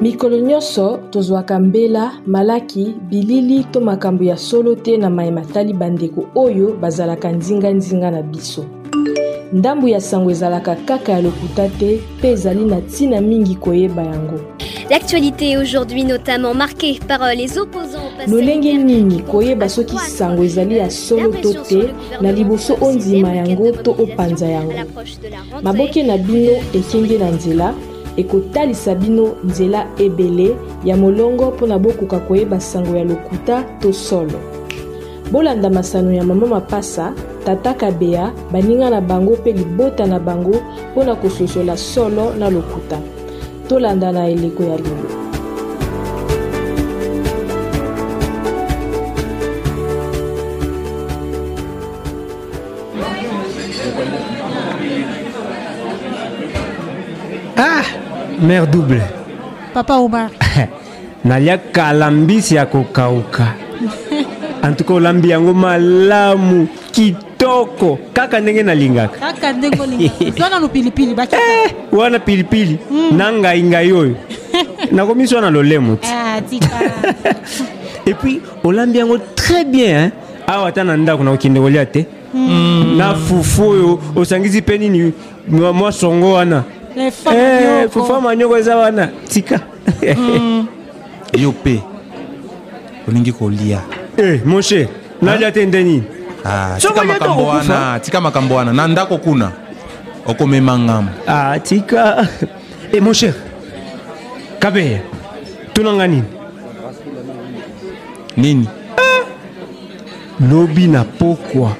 mikolo nyonso tozwaka mbela malaki bilili to makambo ya solo te na mai matali bandeko oyo bazalaka nzinganzinga na biso ndambo ya sango ezalaka kaka ya lokuta te mpe ezali na ntina mingi koyeba yango L'actualité aujourd'hui notamment marquée par euh, les opposants. lolenge nini koyeba soki sango ezali ya solo to te na liboso ondima yango to opanza yango. Maboke na bino ekenge na nzela ekotalisa bino nzela ebele ya molongo mpo na bokoka koyeba sango ya lokuta to solo. Bolanda masano ya mama mapasa, tata kabeya, baninga na bango mpe libota na bango mpo na kososola solo na lokuta. Tolanda na eleko ya lelo. Ah, mère double. Papa Omar. nalia kala mbisi ya kokauka antuka olambi yango malamu kit toko kaka ndenge nalingaka kaka ndenge olingaka zwana lopilipili baki eh, wana pilipili mm. na ngai ngai oyo nakomiswa na lolemo ti ah, et puis olambi yango très bien hein? awa ata na ndako nakokende kolia te mm. na fufu oyo osangisi mpe nini mwa songo wana eh, fufu ya manyoko eza wana tika mm. yo mpe olingi kolia eh, mon cher nalia te nde nini ah, tika makambo wana tika makambo wana na ndako kuna okomema ngambo ah, tika e eh, mon cher kabeya tonanga nini nini ah! lobi na pokwa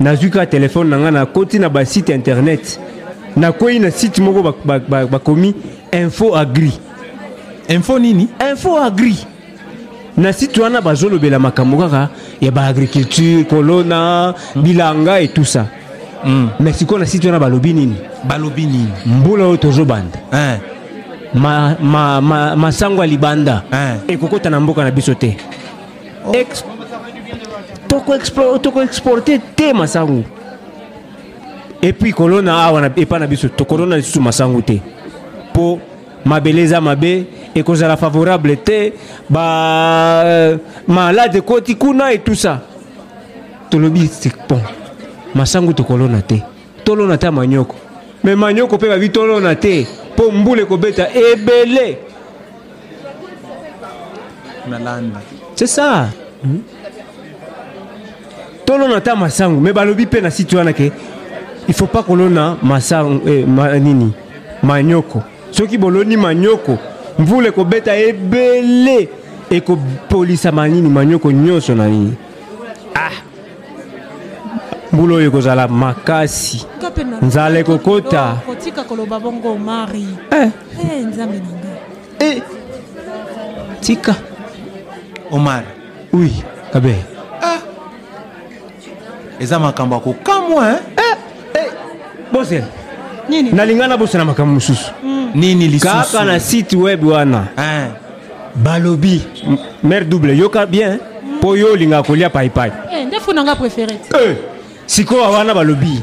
nazwi kaka telefone na ngai nakoti na basite internet nakwei na site moko bakomi ba, ba, ba info agri info nini info agri na site wana bazolobela makambo kaka ya baagriculture kolona mm. bilanga et tout ça mm. mais sikoyo na site wana balobi nini balobi nini mbula oyo tozobanda eh. masango ma, ma, ma, ma ya libanda eh. ekokota na mboka na biso te oh. Ex, tokoexporte te masango epuis kolona awa epai na biso tokolona lisusu masango te mpo mabele eza mabe ekozala favorable te ba euh, malade ekoti kuna et tout ça tolobi bon masangu tokolona te tolona te ya manioko me manioko mpe babi tolona te mpo mbula ekobeta ebele nalanda c'est ça hmm? tolona ta masangu me balobi mpe na site wana ke il faut pas kolona masangu eh, ma, nini Manioko. Soki boloni manioko, mvula ekobeta ebele ekopolisa manini manioko nyonso na nini. Ah. Mbula oyo ekozala makasi. Nzala ekokota. Kotika koloba bongo Mari. Eh. Eh, Nzambe na nga. Eh. Tika. Omar. Oui, kabe. eza makambo ya kokamwa hein? eh, eh, bosel nini nalinga nabosana makambo mosusu mm. nini lisusu kaka na site web wana eh. balobi mare double yoka bien mpo yo olingaka kolia paipai eh, ndefu na nga préféré eh, sikoyo wana balobi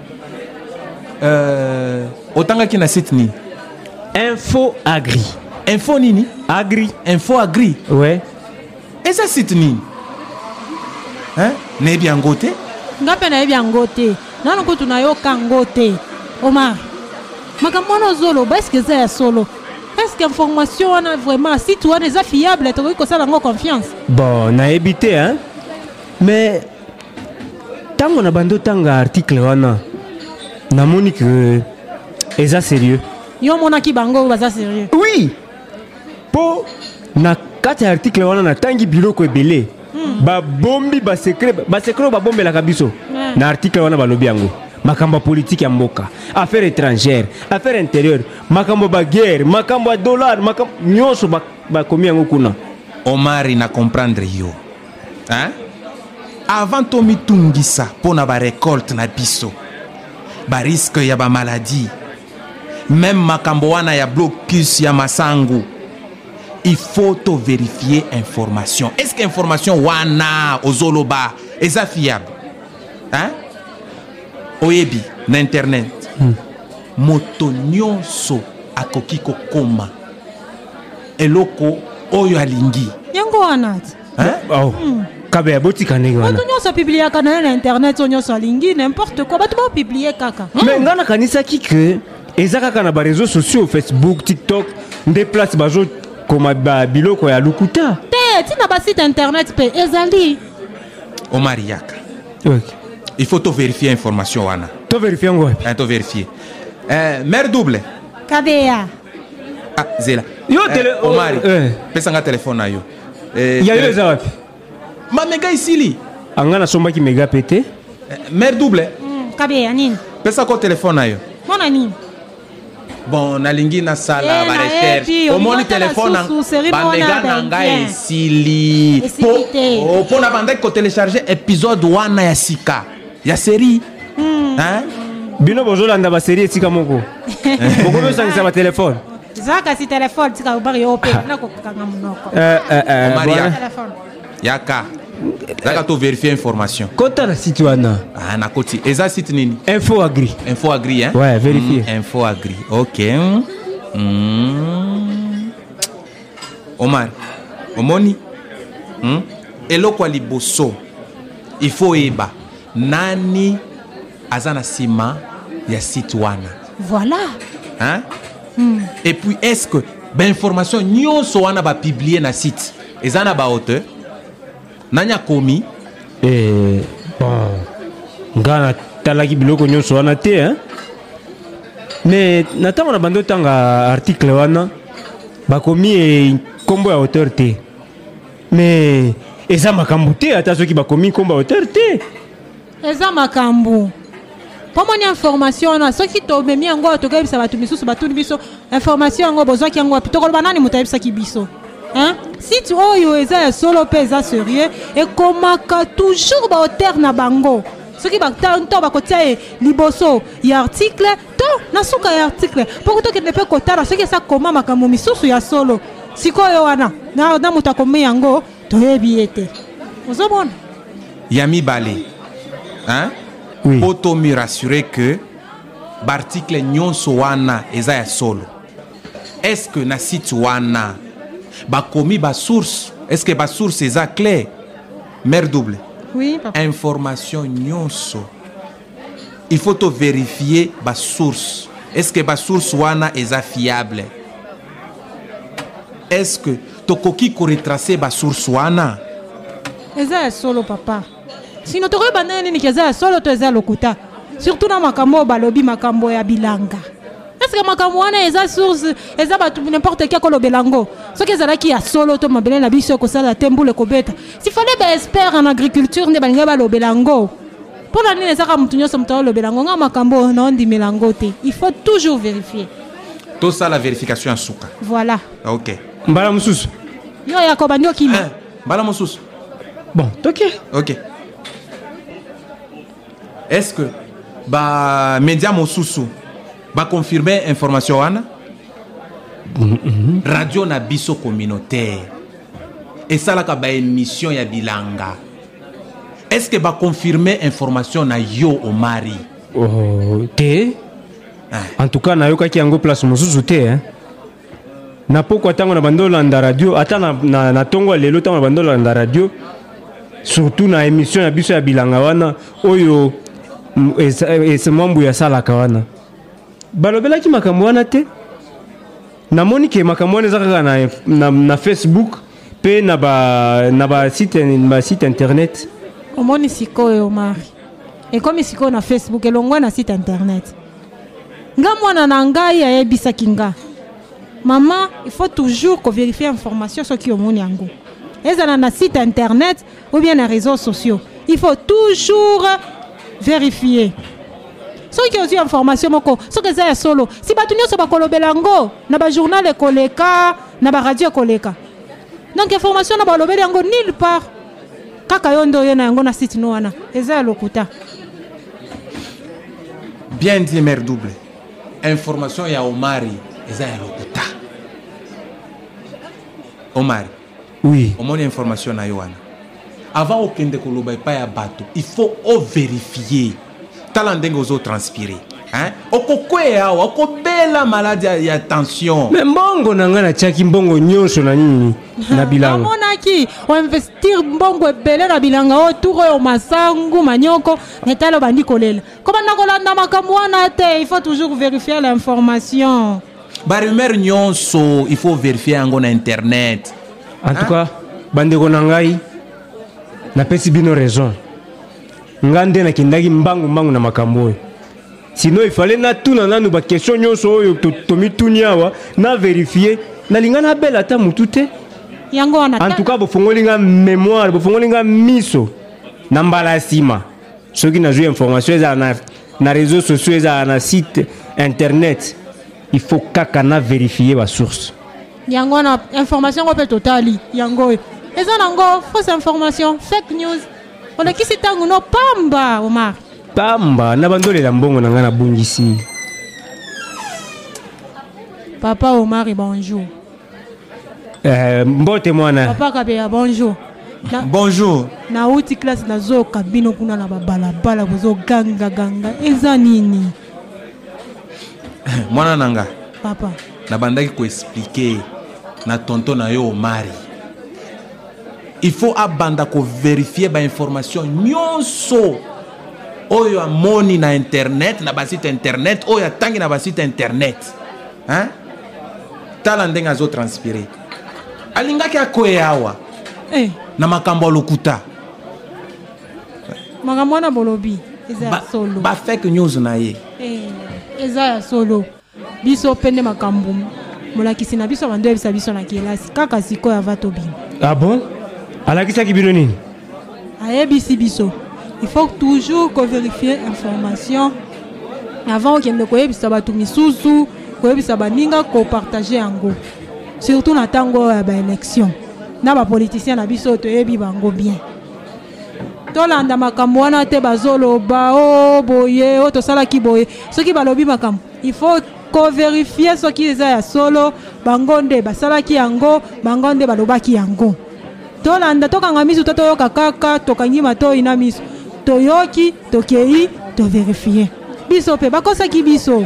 euh, otangaki na site nini info agri info nini agri info agri ouais eza site nini hein? nayebi yango te nga mpe nayebi yango te nano kutu nayoka yango te omar makambo wana ozoloba eske eza ya solo eske information wana vraiment site wana eza fiable tokoki kosala yango confiance bon nayebi te hein mais ntango na bandi otanga article wana namoni ke eza serieux yo omonaki bango oyo baza serieux oui mpo na kati ya article wana natangi biloko ebele hmm. babombi basekre basekre oyo babombelaka biso hmm. na article wana balobi yango makambo ya politike ya mboka affaire étrangère affaire intérieure makambo ya baguerre makambo ya dollar makambo nyonso bakomi ba yango kuna omari na comprendre yo hein? avant tomitungisa mpo na barekolte na biso bariske ya bamaladi meme makambo wana ya blocus ya masangu il faut tovérifie information est ce que information wana ozoloba eza fiable hein? oyebi na internet hmm. moto nyonso akoki kokoma eloko oyo alingi yango wana oh. hmm. kabe abotika ndenge wana bato nyonso apibliaka na ye na internet oyo nyonso alingi n'importe quoi bato baopiblie kaka me hmm. ngai nakanisaki ke eza kaka na bareseau sociaux facebook tiktok nde place bazokoma biloko ya lokuta te ntina basite internet mpe ezali omari yaka okay. il faut toverifie information wana toverifie yango wapi eh, toverifie eh, mare double kabeya ah zela yo eh, tele oh, omari eh. pesa nga telefone na yo eh, ya yo eza wapi mamega esili anga ah, nasombaki mega pe te eh, mare double hmm, kabe ya nini pesa ko telefone na yo mpo na nini bon nalingi nasala eh, barecherche omoni telefone bamega na ngai esili mpo oh, nabandaki kotelecharge episode wana ya sika ya serie hmm. hein? bino bozolanda baserie esika moko bokobesangisa batelefone za kasi telefone tika obari yo mpe na kokanga monoko eh, eh, eh, yaka zaka to vérifier information kota na site wana ah, na koti eza site nini info agri info agri hein? ouais, vérifier mm, info agri ok mm. omar omoni hmm? eloko ya liboso il faut oyeba nani aza na nsima ya site wana voilà hein? hmm. et puis est ce que bainformation nyonso wana bapiblie na site eza na baauteur nani akomi eh, bon nga natalaki biloko nyonso wana te hein? mais na ntango na bandi otanga article wana bakomi eh, nkombo ya auteur te mais eza makambo te ata soki bakomi nkombo ya auteur te eza makambo komoni information wana soki tomemi yango tokoyebisa bato misusu batuni biso information yango bozwaki yango wapi tokoloba nani moto ayebisaki biso hein? site oyo eza ya solo mpe eza serieux ekomaka toujours baauteur na bango soki ntango bakotia ye liboso ya article to na suka ya article mpo kutokende mpe kotala soki eza koma makambo misusu ya solo sikoyo wana na moto akomi yango toyebi ye te ozomona ya mibale hein? oui. po tomi rassure que baartikle nyonso wana eza ya solo est ce que na site wana bakomi basource est ce que basource eza clé mare double oui, papa. information nyonso il faut to verifier ba source est ce que ba source wana eza fiable est ce que tokoki koretrace ba source wana eza ya solo papa sino tokoyeba ndenge nini eza ya solo to eza lokuta surtout na makambo oyo balobi makambo ya bilanga estce makambo wana eza source eza bato nimporte qui akolobela yango soki ezalaki ya solo to mabele na biso ekosala te mbula ekobeta sifale baexpert en agriculture nde balingai balobela yango mpo na nini ezaka moto nyonso moto alobela yango nga makambo oyo naondimela yango te il faut toujours vérifier tosala verification ya suka voilà ok mbala mosusu yo yako bandi okima eh, mbala mosusu bon toke ok est ce que bamédia mosusu baconfirme information wana radio na biso communautaire esalaka baémission ya bilanga est ce que ba confirmer information na yo omari oh, te ah. en tout cas nayokaki yango place mosusu te hein? na pokwa ntango na bandi olanda radio ata na, na, na ntongo ya lelo ntango na bandi olanda radio surtout na émission ya biso ya bilanga wana oyo esemambuya asalaka wana balobelaki makambo wana te namoni ke makambo wana eza kaka na, na, na facebook mpe na ba, na ba site, ba site internet omoni sikoyo omari ekomi sikoyo na facebook elongwa na site internet nga mwana na ngai ayebisaki nga mama il faut toujours koverifie information soki omoni yango ezala na site internet ou bien na réseaux sociaux il faut toujours vérifier soki ozwi information moko soki eza ya solo si bato nyonso bakolobela yango na bajournal ekoleka na baradio ekoleka donc information na balobeli yango nulle part kaka yo nde oye na yango na site no wana eza ya lokuta bien dit mare double information ya omari eza ya lokuta omari Oui. Omoni information na yo wana. Avant okende koloba epai ya bato, il faut o verifier. Tala ndenge ozo transpirer. Hein? Okokwea awa, okobela maladi ya, ya tension. Mais mbongo na ngai natiaki mbongo nyonso na nini? Na bilanga. Namonaki oinvestir mbongo ebele na bilanga oyo tour oyo masangu manioko netalo bandi kolela. Kobanda kolanda makambo wana te, il faut toujours verifier l'information. ba rumeur nyonso il faut verifier yango na internet en tout cas bandeko na ngai napesi bino raison nga nde nakendaki mbangu mbangu na makambo oyo sinon ifale natuna nanu bakestion nyonso oyo tomituni awa na verifie nalinga nabela ata motu te yango wana en tout cas bofongoli nga mémoire bofongoli nga miso na mbala ya nsima soki nazwi information ezala na, na réseau sociaux ezala na site internet il faut kaka na verifie basource yango wana information yango mpe totali yango oyo eza nango fausse information fake news olekisi ntango no pamba omar pamba na bandolela mbongo na ngai nabungisi papa omari bonjour Eh, mbote mwana papa kabeya bonjour na, bonjour nauti classe nazoyoka bino kuna na babalabala bozogangaganga eza nini mwana na nga papa nabandaki koexplike na tonto na yo omari il faut abanda koverifie bainformation nyonso oyo amoni na internet na basite internet oyo atangi na basite internet hein? tala ndenge azo transpire alingaki akwea awa hey. Eh. na makambo ya lokuta makambo wana bolobi eza ya solo ba fake news na ye hey. Eh, eza ya solo biso mpe nde makambo molakisi na biso abandi oyebisa biso na kelasi kaka sikoyo ava tobima ah bon alakisaki bino nini ayebisi biso il faut toujours koverifier information avant okende koyebisa bato misusu koyebisa baninga kopartage yango surtout na ntango oyo ya baélection na bapoliticien na biso toyebi bango bien tolanda makambo wana te bazoloba o oh, boye o oh, tosalaki boye soki balobi makambo il faut koverifie soki eza ya solo bango nde basalaki yango bango nde balobaki yango tolanda tokanga miso to toyoka kaka tokangi matoi na miso toyoki tokei toverifie biso mpe bakosaki biso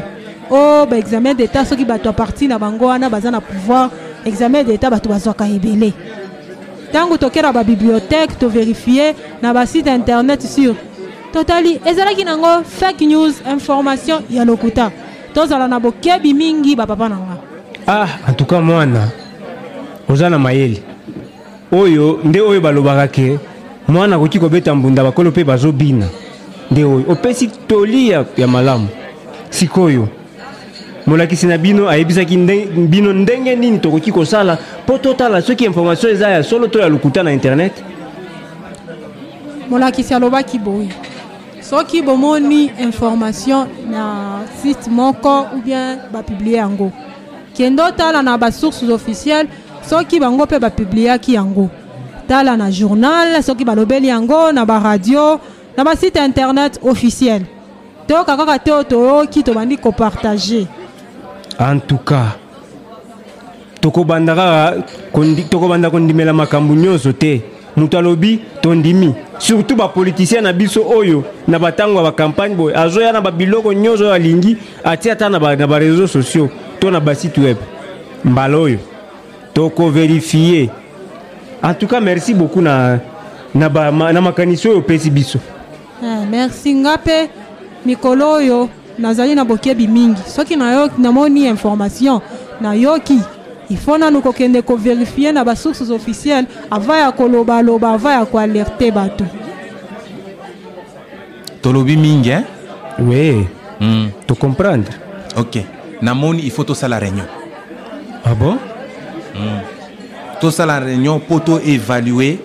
o oh, baexamen d'etat soki bato ya parti na bango wana baza na pouvoir examen d'etat bato bazwaka ebele ntango tokela babibliothèque toverifie na basite internet sur totali ezalaki nango fake news information ya lokuta tozala na bokebi mingi bapapa na nga ah en tout cas mwana oza na mayele oyo nde oyo balobaka ke mwana akoki kobeta mbunda bakolo mpe bazobina nde oyo opesi toli ya, ya malamu sikoyo molakisi na bino ayebisaki nde, bino ndenge nini tokoki kosala mpo totala soki information eza ya solo to ya lokuta na internet molakisi alobaki boye soki bomoni information na site moko ou bien bapiblie yango kende otala na basources officielles soki bango mpe bapubliaki yango tala na journal soki balobeli yango na baradio na basite internet officiel toyoka kaka te oyo toyoki tobandi kopartage en tout cas tokobanda kaka tokobanda kondimela makambo nyonso te moto alobi tondimi surtout bapolitisien na biso oyo na batango ya bakampagne boye azoya na babiloko nyonso oyo alingi atia ata na bareseau sociaux to na basite web mbala oyo tokoverifie en tout cas merci beaucoup na, na, ba, ma, na makanisi oyo opesi biso Ah, merci nga mpe mikolo oyo nazali na bokebi mingi soki namoni information nayoki il faut nanu kokende koverifie na basources officielles ava ya kolobaloba ava ya koalerte bato tolobi mingi hein? oui mm. to comprendre ok namoni il faut tosala réunion ah bon mm. tosala réunion mpo toévalue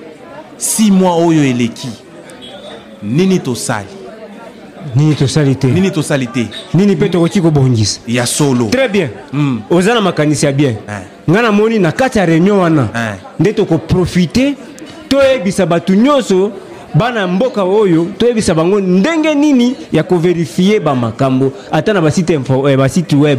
six mois oyo eleki nini tosali nini tosali te nini tosali te nini mpe tokoki kobongisa ya solo très bien mm. oza na makanisi ya bien eh. ngai namoni na kati ya réunion wana eh. nde tokoprofite toyebisa bato nyonso bana ya mboka oyo toyebisa bango ndenge nini ya koverifie bamakambo ata na basite, info, eh, basite web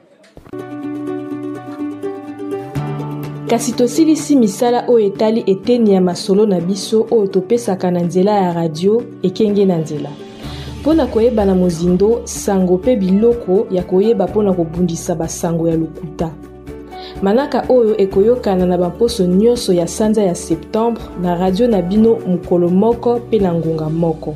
Kasi tosilisi misala oyo etali eteni ya masolo na biso oyo topesaka na nzela ya radio ekenge na nzela. Mpo na koyeba na mozindo sango mpe biloko ya koyeba mpo na kobundisa basango ya lokuta. Manaka oyo ekoyokana na bamposo nyonso ya sanza ya septembre na radio na bino mokolo moko mpe na ngonga moko.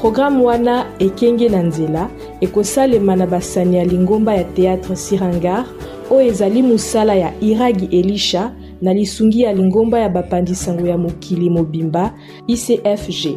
Programme wana ekenge na nzela ekosalema na basani ya lingomba ya théâtre Sirangar oyo ezali mosala ya Iragi Elisha na lisungi ya lingomba ya bapandi sango ya mokili mobimba ICFG.